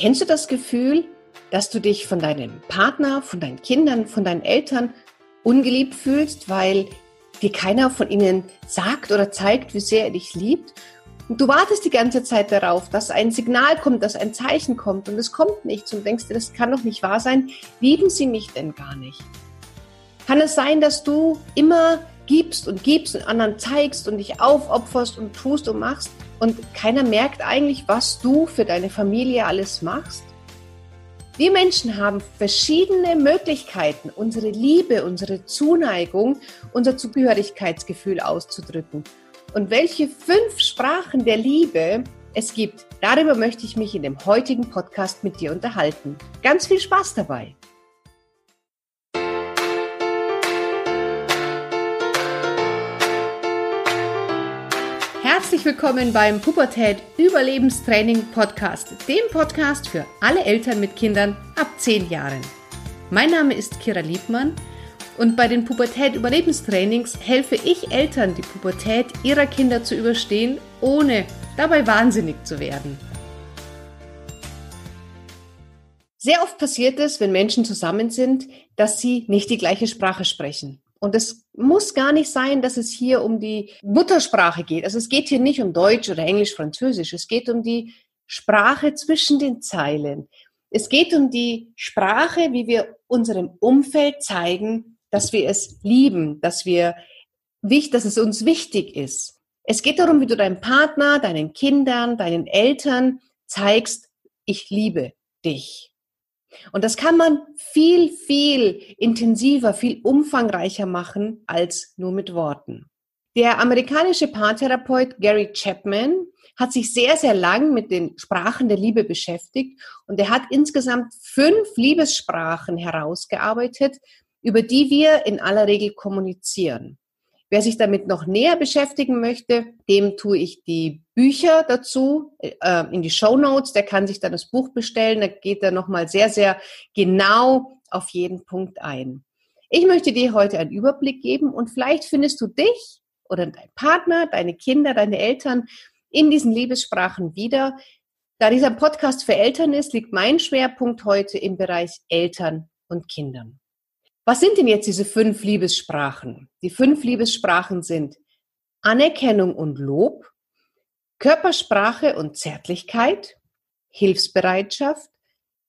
Kennst du das Gefühl, dass du dich von deinem Partner, von deinen Kindern, von deinen Eltern ungeliebt fühlst, weil dir keiner von ihnen sagt oder zeigt, wie sehr er dich liebt? Und du wartest die ganze Zeit darauf, dass ein Signal kommt, dass ein Zeichen kommt und es kommt nichts und denkst dir, das kann doch nicht wahr sein. Lieben sie mich denn gar nicht? Kann es sein, dass du immer gibst und gibst und anderen zeigst und dich aufopferst und tust und machst und keiner merkt eigentlich, was du für deine Familie alles machst? Wir Menschen haben verschiedene Möglichkeiten, unsere Liebe, unsere Zuneigung, unser Zugehörigkeitsgefühl auszudrücken. Und welche fünf Sprachen der Liebe es gibt, darüber möchte ich mich in dem heutigen Podcast mit dir unterhalten. Ganz viel Spaß dabei! Herzlich willkommen beim Pubertät Überlebenstraining Podcast, dem Podcast für alle Eltern mit Kindern ab 10 Jahren. Mein Name ist Kira Liebmann und bei den Pubertät Überlebenstrainings helfe ich Eltern, die Pubertät ihrer Kinder zu überstehen, ohne dabei wahnsinnig zu werden. Sehr oft passiert es, wenn Menschen zusammen sind, dass sie nicht die gleiche Sprache sprechen. Und es muss gar nicht sein, dass es hier um die Muttersprache geht. Also es geht hier nicht um Deutsch oder Englisch, Französisch. Es geht um die Sprache zwischen den Zeilen. Es geht um die Sprache, wie wir unserem Umfeld zeigen, dass wir es lieben, dass wir, dass es uns wichtig ist. Es geht darum, wie du deinem Partner, deinen Kindern, deinen Eltern zeigst, ich liebe dich. Und das kann man viel, viel intensiver, viel umfangreicher machen als nur mit Worten. Der amerikanische Paartherapeut Gary Chapman hat sich sehr, sehr lang mit den Sprachen der Liebe beschäftigt und er hat insgesamt fünf Liebessprachen herausgearbeitet, über die wir in aller Regel kommunizieren. Wer sich damit noch näher beschäftigen möchte, dem tue ich die Bücher dazu äh, in die Show Notes. Der kann sich dann das Buch bestellen. Da geht er nochmal sehr, sehr genau auf jeden Punkt ein. Ich möchte dir heute einen Überblick geben und vielleicht findest du dich oder dein Partner, deine Kinder, deine Eltern in diesen Liebessprachen wieder. Da dieser Podcast für Eltern ist, liegt mein Schwerpunkt heute im Bereich Eltern und Kindern. Was sind denn jetzt diese fünf Liebessprachen? Die fünf Liebessprachen sind Anerkennung und Lob, Körpersprache und Zärtlichkeit, Hilfsbereitschaft,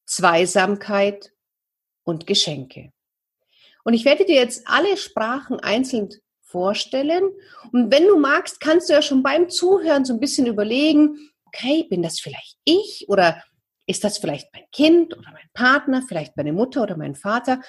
Zweisamkeit und Geschenke. Und ich werde dir jetzt alle Sprachen einzeln vorstellen. Und wenn du magst, kannst du ja schon beim Zuhören so ein bisschen überlegen, okay, bin das vielleicht ich oder ist das vielleicht mein Kind oder mein Partner, vielleicht meine Mutter oder mein Vater?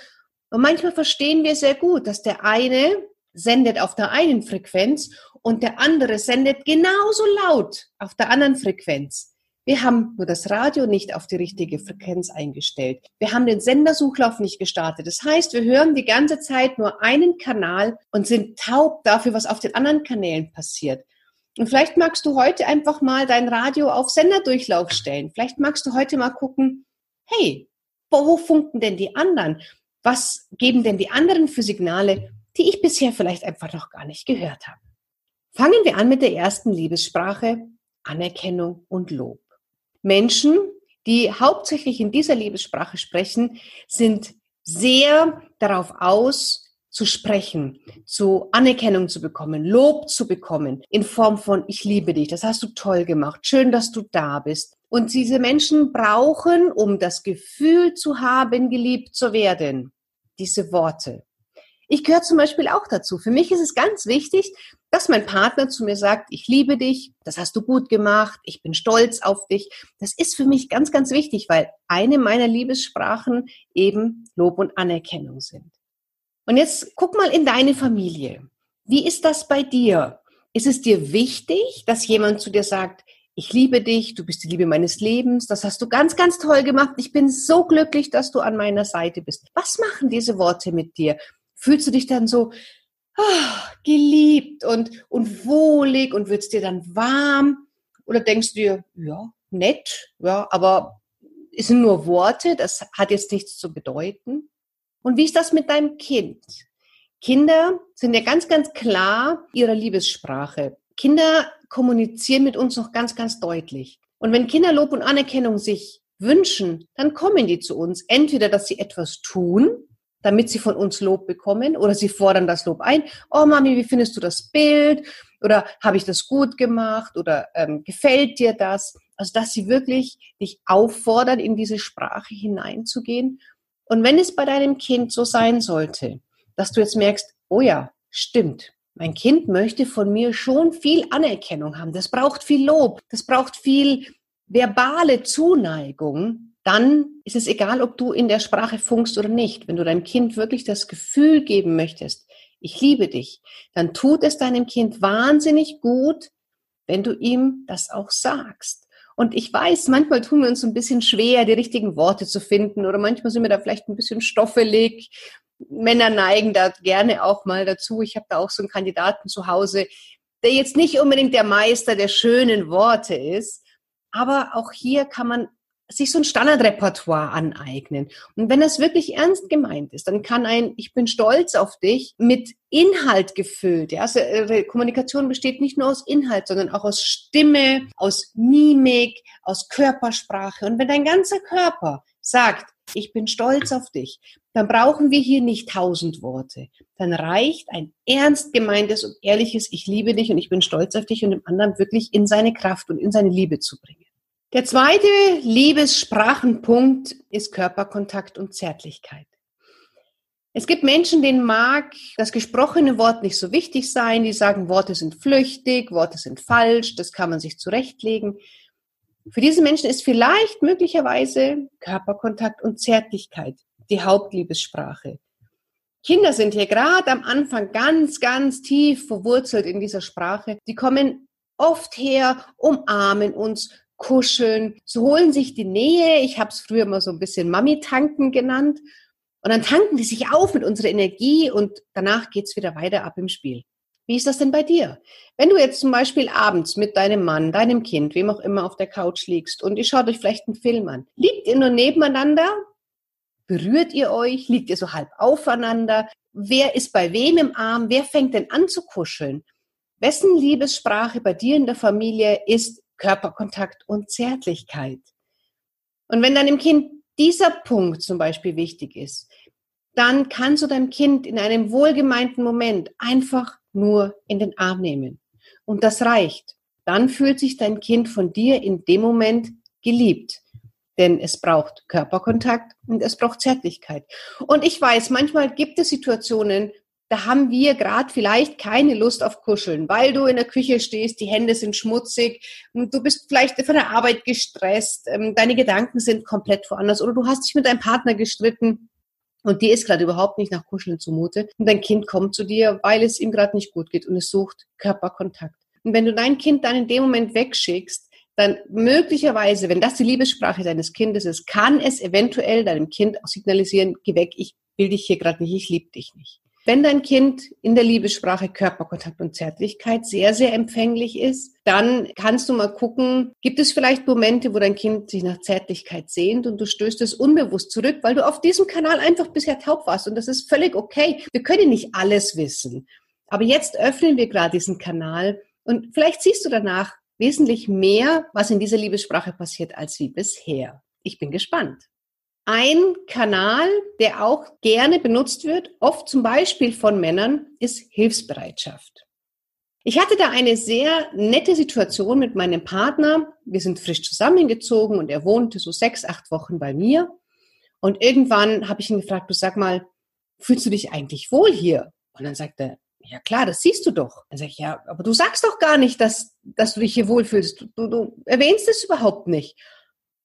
Und manchmal verstehen wir sehr gut, dass der eine sendet auf der einen Frequenz und der andere sendet genauso laut auf der anderen Frequenz. Wir haben nur das Radio nicht auf die richtige Frequenz eingestellt. Wir haben den Sendersuchlauf nicht gestartet. Das heißt, wir hören die ganze Zeit nur einen Kanal und sind taub dafür, was auf den anderen Kanälen passiert. Und vielleicht magst du heute einfach mal dein Radio auf Senderdurchlauf stellen. Vielleicht magst du heute mal gucken, hey, wo funken denn die anderen? Was geben denn die anderen für Signale, die ich bisher vielleicht einfach noch gar nicht gehört habe. Fangen wir an mit der ersten Liebessprache, Anerkennung und Lob. Menschen, die hauptsächlich in dieser Liebessprache sprechen, sind sehr darauf aus, zu sprechen, zu Anerkennung zu bekommen, Lob zu bekommen in Form von ich liebe dich, das hast du toll gemacht, schön, dass du da bist. Und diese Menschen brauchen, um das Gefühl zu haben, geliebt zu werden, diese Worte. Ich gehöre zum Beispiel auch dazu. Für mich ist es ganz wichtig, dass mein Partner zu mir sagt, ich liebe dich, das hast du gut gemacht, ich bin stolz auf dich. Das ist für mich ganz, ganz wichtig, weil eine meiner Liebessprachen eben Lob und Anerkennung sind. Und jetzt guck mal in deine Familie. Wie ist das bei dir? Ist es dir wichtig, dass jemand zu dir sagt, ich liebe dich, du bist die Liebe meines Lebens, das hast du ganz, ganz toll gemacht, ich bin so glücklich, dass du an meiner Seite bist. Was machen diese Worte mit dir? Fühlst du dich dann so oh, geliebt und, und wohlig und wird's dir dann warm? Oder denkst du dir, ja, nett, ja, aber es sind nur Worte, das hat jetzt nichts zu bedeuten? Und wie ist das mit deinem Kind? Kinder sind ja ganz, ganz klar ihrer Liebessprache. Kinder kommunizieren mit uns noch ganz, ganz deutlich. Und wenn Kinder Lob und Anerkennung sich wünschen, dann kommen die zu uns. Entweder, dass sie etwas tun, damit sie von uns Lob bekommen oder sie fordern das Lob ein. Oh Mami, wie findest du das Bild? Oder habe ich das gut gemacht? Oder ähm, gefällt dir das? Also, dass sie wirklich dich auffordern, in diese Sprache hineinzugehen. Und wenn es bei deinem Kind so sein sollte, dass du jetzt merkst, oh ja, stimmt, mein Kind möchte von mir schon viel Anerkennung haben. Das braucht viel Lob. Das braucht viel verbale Zuneigung. Dann ist es egal, ob du in der Sprache funkst oder nicht. Wenn du deinem Kind wirklich das Gefühl geben möchtest, ich liebe dich, dann tut es deinem Kind wahnsinnig gut, wenn du ihm das auch sagst. Und ich weiß, manchmal tun wir uns ein bisschen schwer, die richtigen Worte zu finden oder manchmal sind wir da vielleicht ein bisschen stoffelig Männer neigen da gerne auch mal dazu. Ich habe da auch so einen Kandidaten zu Hause, der jetzt nicht unbedingt der Meister der schönen Worte ist, aber auch hier kann man sich so ein Standardrepertoire aneignen. Und wenn das wirklich ernst gemeint ist, dann kann ein Ich bin stolz auf dich mit Inhalt gefüllt. Ja? Also, äh, Kommunikation besteht nicht nur aus Inhalt, sondern auch aus Stimme, aus Mimik, aus Körpersprache. Und wenn dein ganzer Körper sagt, ich bin stolz auf dich, dann brauchen wir hier nicht tausend Worte. Dann reicht ein ernst gemeintes und ehrliches Ich liebe dich und ich bin stolz auf dich und dem anderen wirklich in seine Kraft und in seine Liebe zu bringen. Der zweite Liebessprachenpunkt ist Körperkontakt und Zärtlichkeit. Es gibt Menschen, denen mag das gesprochene Wort nicht so wichtig sein. Die sagen, Worte sind flüchtig, Worte sind falsch, das kann man sich zurechtlegen. Für diese Menschen ist vielleicht möglicherweise Körperkontakt und Zärtlichkeit die Hauptliebessprache. Kinder sind hier gerade am Anfang ganz, ganz tief verwurzelt in dieser Sprache. Die kommen oft her, umarmen uns, kuscheln, so holen sich die Nähe. Ich habe es früher mal so ein bisschen Mami-Tanken genannt. Und dann tanken die sich auf mit unserer Energie und danach geht's wieder weiter ab im Spiel. Wie ist das denn bei dir? Wenn du jetzt zum Beispiel abends mit deinem Mann, deinem Kind, wem auch immer auf der Couch liegst und ihr schaut euch vielleicht einen Film an, liegt ihr nur nebeneinander? Berührt ihr euch? Liegt ihr so halb aufeinander? Wer ist bei wem im Arm? Wer fängt denn an zu kuscheln? Wessen Liebessprache bei dir in der Familie ist Körperkontakt und Zärtlichkeit? Und wenn deinem Kind dieser Punkt zum Beispiel wichtig ist, dann kannst du dein Kind in einem wohlgemeinten Moment einfach nur in den Arm nehmen. Und das reicht. Dann fühlt sich dein Kind von dir in dem Moment geliebt. Denn es braucht Körperkontakt und es braucht Zärtlichkeit. Und ich weiß, manchmal gibt es Situationen, da haben wir gerade vielleicht keine Lust auf Kuscheln, weil du in der Küche stehst, die Hände sind schmutzig, du bist vielleicht von der Arbeit gestresst, ähm, deine Gedanken sind komplett woanders oder du hast dich mit deinem Partner gestritten und dir ist gerade überhaupt nicht nach Kuscheln zumute. Und dein Kind kommt zu dir, weil es ihm gerade nicht gut geht und es sucht Körperkontakt. Und wenn du dein Kind dann in dem Moment wegschickst, dann möglicherweise, wenn das die Liebessprache deines Kindes ist, kann es eventuell deinem Kind auch signalisieren, geh weg, ich will dich hier gerade nicht, ich liebe dich nicht. Wenn dein Kind in der Liebessprache Körperkontakt und Zärtlichkeit sehr, sehr empfänglich ist, dann kannst du mal gucken, gibt es vielleicht Momente, wo dein Kind sich nach Zärtlichkeit sehnt und du stößt es unbewusst zurück, weil du auf diesem Kanal einfach bisher taub warst und das ist völlig okay. Wir können nicht alles wissen. Aber jetzt öffnen wir gerade diesen Kanal und vielleicht siehst du danach wesentlich mehr, was in dieser Liebessprache passiert, als wie bisher. Ich bin gespannt. Ein Kanal, der auch gerne benutzt wird, oft zum Beispiel von Männern, ist Hilfsbereitschaft. Ich hatte da eine sehr nette Situation mit meinem Partner. Wir sind frisch zusammengezogen und er wohnte so sechs, acht Wochen bei mir. Und irgendwann habe ich ihn gefragt, du sag mal, fühlst du dich eigentlich wohl hier? Und dann sagt er, ja klar, das siehst du doch. Dann sage ich, ja, aber du sagst doch gar nicht, dass, dass du dich hier wohlfühlst. Du, du erwähnst es überhaupt nicht.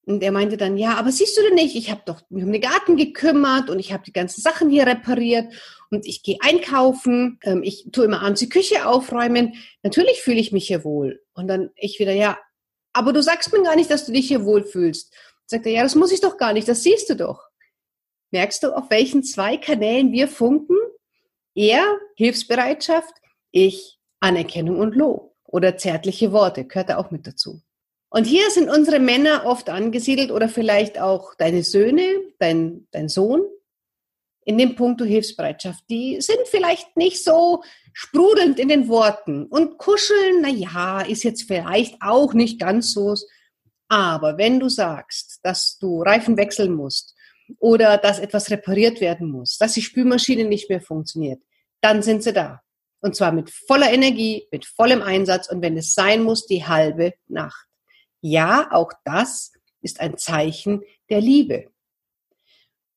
Und er meinte dann, ja, aber siehst du denn nicht, ich habe doch mich um den Garten gekümmert und ich habe die ganzen Sachen hier repariert und ich gehe einkaufen, ähm, ich tue immer abends die Küche aufräumen. Natürlich fühle ich mich hier wohl. Und dann ich wieder, ja, aber du sagst mir gar nicht, dass du dich hier wohlfühlst. Sagt er, ja, das muss ich doch gar nicht, das siehst du doch. Merkst du, auf welchen zwei Kanälen wir funken? Er, Hilfsbereitschaft, ich, Anerkennung und Lob oder zärtliche Worte, gehört da auch mit dazu. Und hier sind unsere Männer oft angesiedelt oder vielleicht auch deine Söhne, dein, dein Sohn. In dem Punkt Hilfsbereitschaft, die sind vielleicht nicht so sprudelnd in den Worten. Und kuscheln, na ja, ist jetzt vielleicht auch nicht ganz so. Aber wenn du sagst, dass du Reifen wechseln musst oder dass etwas repariert werden muss, dass die Spülmaschine nicht mehr funktioniert, dann sind sie da. Und zwar mit voller Energie, mit vollem Einsatz und wenn es sein muss, die halbe Nacht. Ja, auch das ist ein Zeichen der Liebe.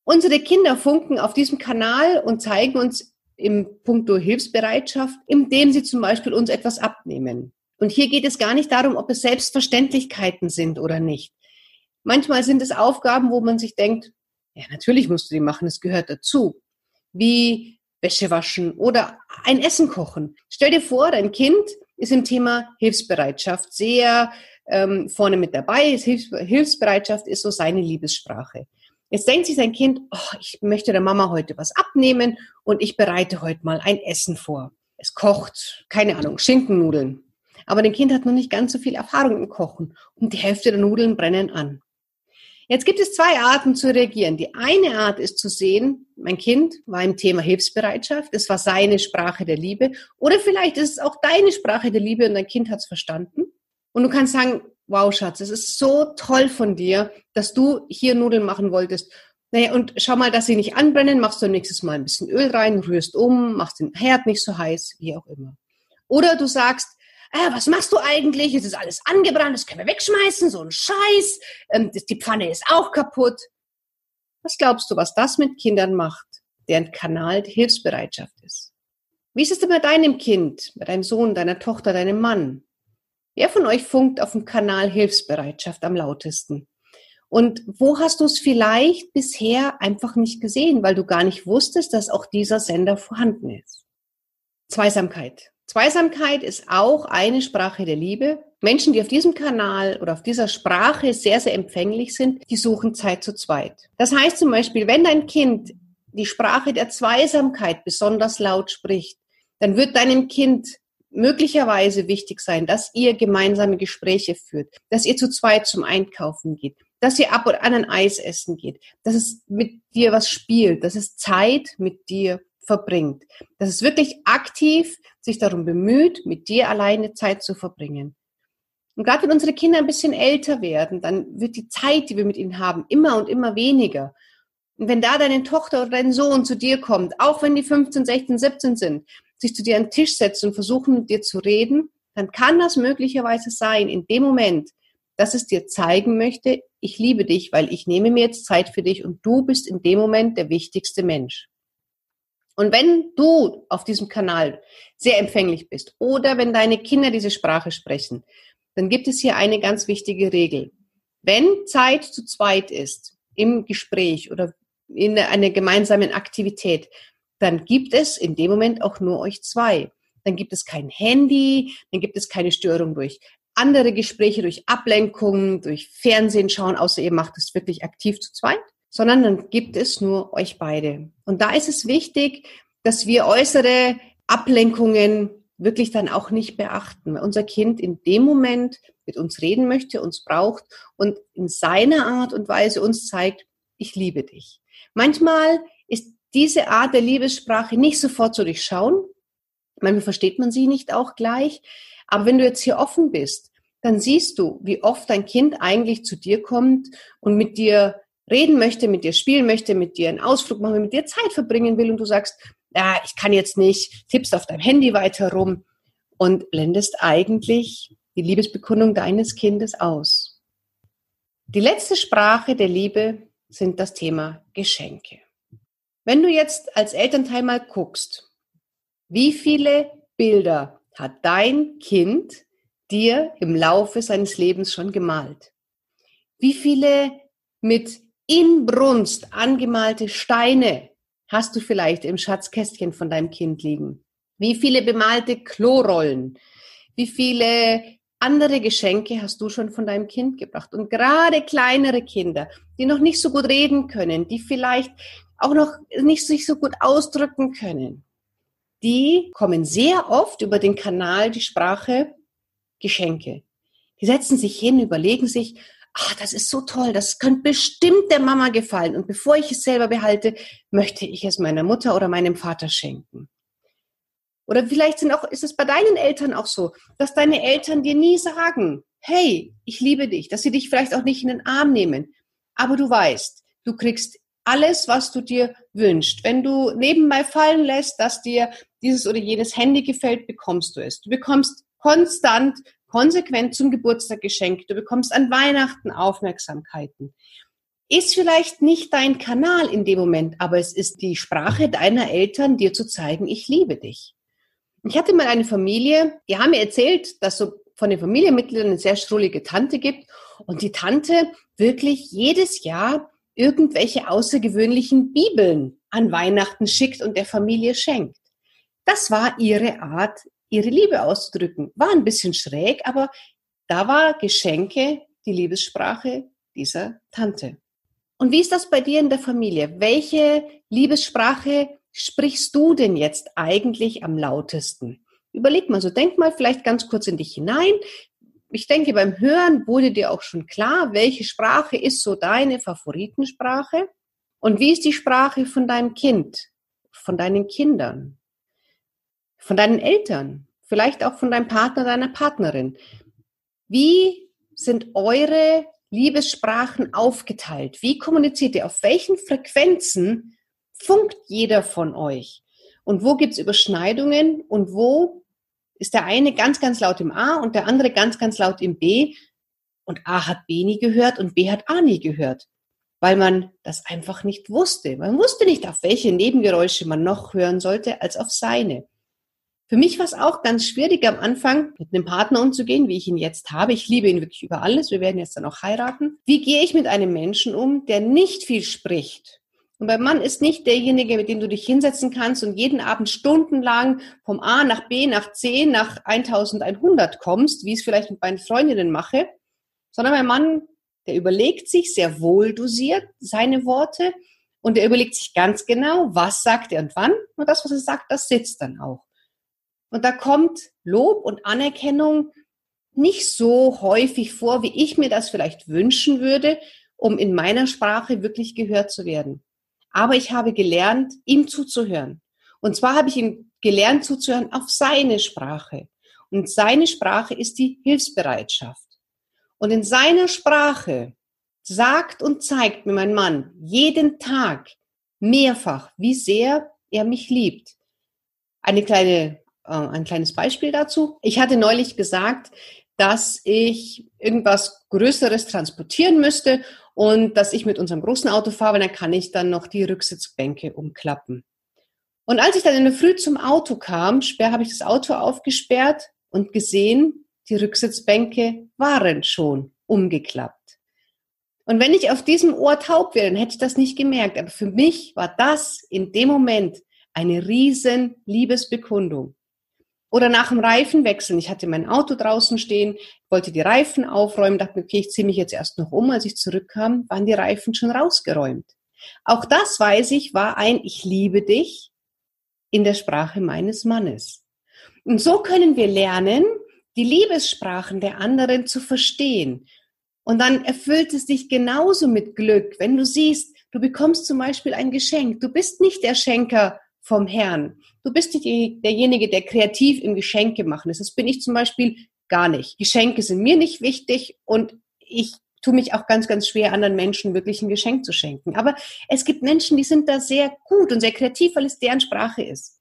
Unsere Kinder funken auf diesem Kanal und zeigen uns im Punkto Hilfsbereitschaft, indem sie zum Beispiel uns etwas abnehmen. Und hier geht es gar nicht darum, ob es Selbstverständlichkeiten sind oder nicht. Manchmal sind es Aufgaben, wo man sich denkt, ja, natürlich musst du die machen, es gehört dazu. Wie Wäsche waschen oder ein Essen kochen. Stell dir vor, dein Kind ist im Thema Hilfsbereitschaft sehr ähm, vorne mit dabei. Hilfs Hilfsbereitschaft ist so seine Liebessprache. Jetzt denkt sich sein Kind, oh, ich möchte der Mama heute was abnehmen und ich bereite heute mal ein Essen vor. Es kocht, keine Ahnung, Schinkennudeln. Aber dein Kind hat noch nicht ganz so viel Erfahrung im Kochen und die Hälfte der Nudeln brennen an. Jetzt gibt es zwei Arten zu reagieren. Die eine Art ist zu sehen, mein Kind war im Thema Hilfsbereitschaft, es war seine Sprache der Liebe oder vielleicht ist es auch deine Sprache der Liebe und dein Kind hat es verstanden. Und du kannst sagen, wow Schatz, es ist so toll von dir, dass du hier Nudeln machen wolltest. Naja, und schau mal, dass sie nicht anbrennen, machst du nächstes Mal ein bisschen Öl rein, rührst um, machst den Herd nicht so heiß, wie auch immer. Oder du sagst, ah, was machst du eigentlich? Es ist alles angebrannt, das können wir wegschmeißen, so ein Scheiß. Ähm, die Pfanne ist auch kaputt. Was glaubst du, was das mit Kindern macht, deren Kanal die Hilfsbereitschaft ist? Wie ist es denn bei deinem Kind, bei deinem Sohn, deiner Tochter, deinem Mann? Wer von euch funkt auf dem Kanal Hilfsbereitschaft am lautesten? Und wo hast du es vielleicht bisher einfach nicht gesehen, weil du gar nicht wusstest, dass auch dieser Sender vorhanden ist? Zweisamkeit. Zweisamkeit ist auch eine Sprache der Liebe. Menschen, die auf diesem Kanal oder auf dieser Sprache sehr, sehr empfänglich sind, die suchen Zeit zu zweit. Das heißt zum Beispiel, wenn dein Kind die Sprache der Zweisamkeit besonders laut spricht, dann wird deinem Kind möglicherweise wichtig sein, dass ihr gemeinsame Gespräche führt, dass ihr zu zweit zum Einkaufen geht, dass ihr ab und an ein Eis essen geht, dass es mit dir was spielt, dass es Zeit mit dir verbringt. Dass es wirklich aktiv sich darum bemüht, mit dir alleine Zeit zu verbringen. Und gerade wenn unsere Kinder ein bisschen älter werden, dann wird die Zeit, die wir mit ihnen haben, immer und immer weniger. Und wenn da deine Tochter oder dein Sohn zu dir kommt, auch wenn die 15, 16, 17 sind, sich zu dir an den Tisch setzen und versuchen mit dir zu reden, dann kann das möglicherweise sein, in dem Moment, dass es dir zeigen möchte, ich liebe dich, weil ich nehme mir jetzt Zeit für dich und du bist in dem Moment der wichtigste Mensch. Und wenn du auf diesem Kanal sehr empfänglich bist oder wenn deine Kinder diese Sprache sprechen, dann gibt es hier eine ganz wichtige Regel. Wenn Zeit zu zweit ist im Gespräch oder in einer gemeinsamen Aktivität, dann gibt es in dem Moment auch nur euch zwei. Dann gibt es kein Handy, dann gibt es keine Störung durch andere Gespräche, durch Ablenkungen, durch Fernsehen schauen, außer ihr macht es wirklich aktiv zu zweit sondern dann gibt es nur euch beide. Und da ist es wichtig, dass wir äußere Ablenkungen wirklich dann auch nicht beachten, weil unser Kind in dem Moment mit uns reden möchte, uns braucht und in seiner Art und Weise uns zeigt, ich liebe dich. Manchmal ist diese Art der Liebessprache nicht sofort zu durchschauen. Manchmal versteht man sie nicht auch gleich. Aber wenn du jetzt hier offen bist, dann siehst du, wie oft dein Kind eigentlich zu dir kommt und mit dir reden möchte, mit dir spielen möchte, mit dir einen Ausflug machen, mit dir Zeit verbringen will und du sagst, ja, ich kann jetzt nicht, tippst auf deinem Handy weiter rum und blendest eigentlich die Liebesbekundung deines Kindes aus. Die letzte Sprache der Liebe sind das Thema Geschenke. Wenn du jetzt als Elternteil mal guckst, wie viele Bilder hat dein Kind dir im Laufe seines Lebens schon gemalt? Wie viele mit Inbrunst angemalte Steine hast du vielleicht im Schatzkästchen von deinem Kind liegen? Wie viele bemalte Klorollen? Wie viele andere Geschenke hast du schon von deinem Kind gebracht? Und gerade kleinere Kinder, die noch nicht so gut reden können, die vielleicht auch noch nicht sich so gut ausdrücken können, die kommen sehr oft über den Kanal die Sprache Geschenke. Die setzen sich hin, überlegen sich, ah, das ist so toll, das könnte bestimmt der Mama gefallen. Und bevor ich es selber behalte, möchte ich es meiner Mutter oder meinem Vater schenken. Oder vielleicht sind auch, ist es bei deinen Eltern auch so, dass deine Eltern dir nie sagen, hey, ich liebe dich, dass sie dich vielleicht auch nicht in den Arm nehmen. aber du weißt, du kriegst alles, was du dir wünschst. Wenn du nebenbei fallen lässt, dass dir dieses oder jenes Handy gefällt, bekommst du es. Du bekommst konstant, konsequent zum Geburtstag geschenkt. Du bekommst an Weihnachten Aufmerksamkeiten. Ist vielleicht nicht dein Kanal in dem Moment, aber es ist die Sprache deiner Eltern, dir zu zeigen, ich liebe dich. Ich hatte mal eine Familie, die haben mir erzählt, dass so von den Familienmitgliedern eine sehr schrullige Tante gibt und die Tante wirklich jedes Jahr irgendwelche außergewöhnlichen Bibeln an Weihnachten schickt und der Familie schenkt. Das war ihre Art, ihre Liebe auszudrücken. War ein bisschen schräg, aber da war Geschenke die Liebessprache dieser Tante. Und wie ist das bei dir in der Familie? Welche Liebessprache sprichst du denn jetzt eigentlich am lautesten? Überleg mal so, denk mal vielleicht ganz kurz in dich hinein ich denke, beim Hören wurde dir auch schon klar, welche Sprache ist so deine Favoritensprache und wie ist die Sprache von deinem Kind, von deinen Kindern, von deinen Eltern, vielleicht auch von deinem Partner, deiner Partnerin. Wie sind eure Liebessprachen aufgeteilt? Wie kommuniziert ihr? Auf welchen Frequenzen funkt jeder von euch? Und wo gibt es Überschneidungen und wo ist der eine ganz, ganz laut im A und der andere ganz, ganz laut im B. Und A hat B nie gehört und B hat A nie gehört, weil man das einfach nicht wusste. Man wusste nicht, auf welche Nebengeräusche man noch hören sollte, als auf seine. Für mich war es auch ganz schwierig am Anfang, mit einem Partner umzugehen, wie ich ihn jetzt habe. Ich liebe ihn wirklich über alles. Wir werden jetzt dann auch heiraten. Wie gehe ich mit einem Menschen um, der nicht viel spricht? Und beim Mann ist nicht derjenige, mit dem du dich hinsetzen kannst und jeden Abend stundenlang vom A nach B nach C nach 1100 kommst, wie ich es vielleicht mit meinen Freundinnen mache, sondern mein Mann, der überlegt sich sehr wohl dosiert seine Worte und er überlegt sich ganz genau, was sagt er und wann. Und das, was er sagt, das sitzt dann auch. Und da kommt Lob und Anerkennung nicht so häufig vor, wie ich mir das vielleicht wünschen würde, um in meiner Sprache wirklich gehört zu werden aber ich habe gelernt, ihm zuzuhören. Und zwar habe ich ihm gelernt zuzuhören auf seine Sprache. Und seine Sprache ist die Hilfsbereitschaft. Und in seiner Sprache sagt und zeigt mir mein Mann jeden Tag mehrfach, wie sehr er mich liebt. Eine kleine, äh, ein kleines Beispiel dazu. Ich hatte neulich gesagt, dass ich irgendwas Größeres transportieren müsste und dass ich mit unserem großen Auto fahre, dann kann ich dann noch die Rücksitzbänke umklappen. Und als ich dann in der Früh zum Auto kam, habe ich das Auto aufgesperrt und gesehen, die Rücksitzbänke waren schon umgeklappt. Und wenn ich auf diesem Ohr taub wäre, dann hätte ich das nicht gemerkt. Aber für mich war das in dem Moment eine riesen Liebesbekundung. Oder nach dem Reifenwechseln. Ich hatte mein Auto draußen stehen, wollte die Reifen aufräumen, dachte mir, okay, ich ziehe mich jetzt erst noch um. Als ich zurückkam, waren die Reifen schon rausgeräumt. Auch das, weiß ich, war ein Ich liebe dich in der Sprache meines Mannes. Und so können wir lernen, die Liebessprachen der anderen zu verstehen. Und dann erfüllt es dich genauso mit Glück, wenn du siehst, du bekommst zum Beispiel ein Geschenk. Du bist nicht der Schenker vom Herrn. Du bist nicht derjenige, der kreativ im Geschenke machen ist. Das bin ich zum Beispiel gar nicht. Geschenke sind mir nicht wichtig und ich tue mich auch ganz, ganz schwer, anderen Menschen wirklich ein Geschenk zu schenken. Aber es gibt Menschen, die sind da sehr gut und sehr kreativ, weil es deren Sprache ist.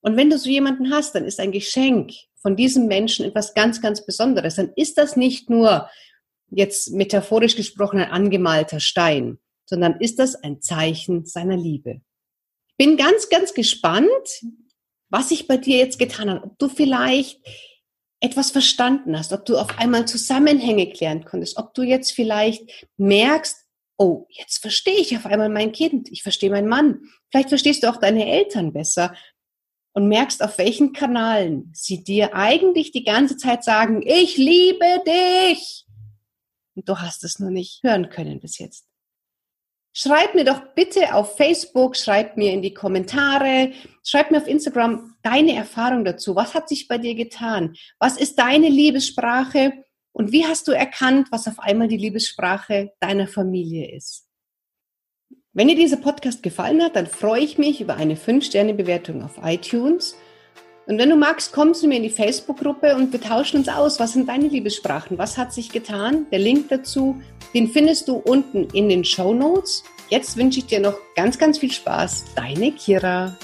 Und wenn du so jemanden hast, dann ist ein Geschenk von diesem Menschen etwas ganz, ganz Besonderes. Dann ist das nicht nur jetzt metaphorisch gesprochen ein angemalter Stein, sondern ist das ein Zeichen seiner Liebe bin ganz, ganz gespannt, was sich bei dir jetzt getan hat. Ob du vielleicht etwas verstanden hast, ob du auf einmal Zusammenhänge klären konntest, ob du jetzt vielleicht merkst, oh, jetzt verstehe ich auf einmal mein Kind, ich verstehe meinen Mann. Vielleicht verstehst du auch deine Eltern besser und merkst, auf welchen Kanalen sie dir eigentlich die ganze Zeit sagen, ich liebe dich. Und du hast es nur nicht hören können bis jetzt. Schreib mir doch bitte auf Facebook, schreib mir in die Kommentare, schreib mir auf Instagram deine Erfahrung dazu. Was hat sich bei dir getan? Was ist deine Liebessprache? Und wie hast du erkannt, was auf einmal die Liebessprache deiner Familie ist? Wenn dir dieser Podcast gefallen hat, dann freue ich mich über eine 5-Sterne-Bewertung auf iTunes Und wenn du magst, komm zu mir in die Facebook-Gruppe und wir tauschen uns aus. Was sind deine Liebessprachen? Was hat sich getan? Der Link dazu, den findest du unten in den Show Notes. Jetzt wünsche ich dir noch ganz, ganz viel Spaß. Deine Kira.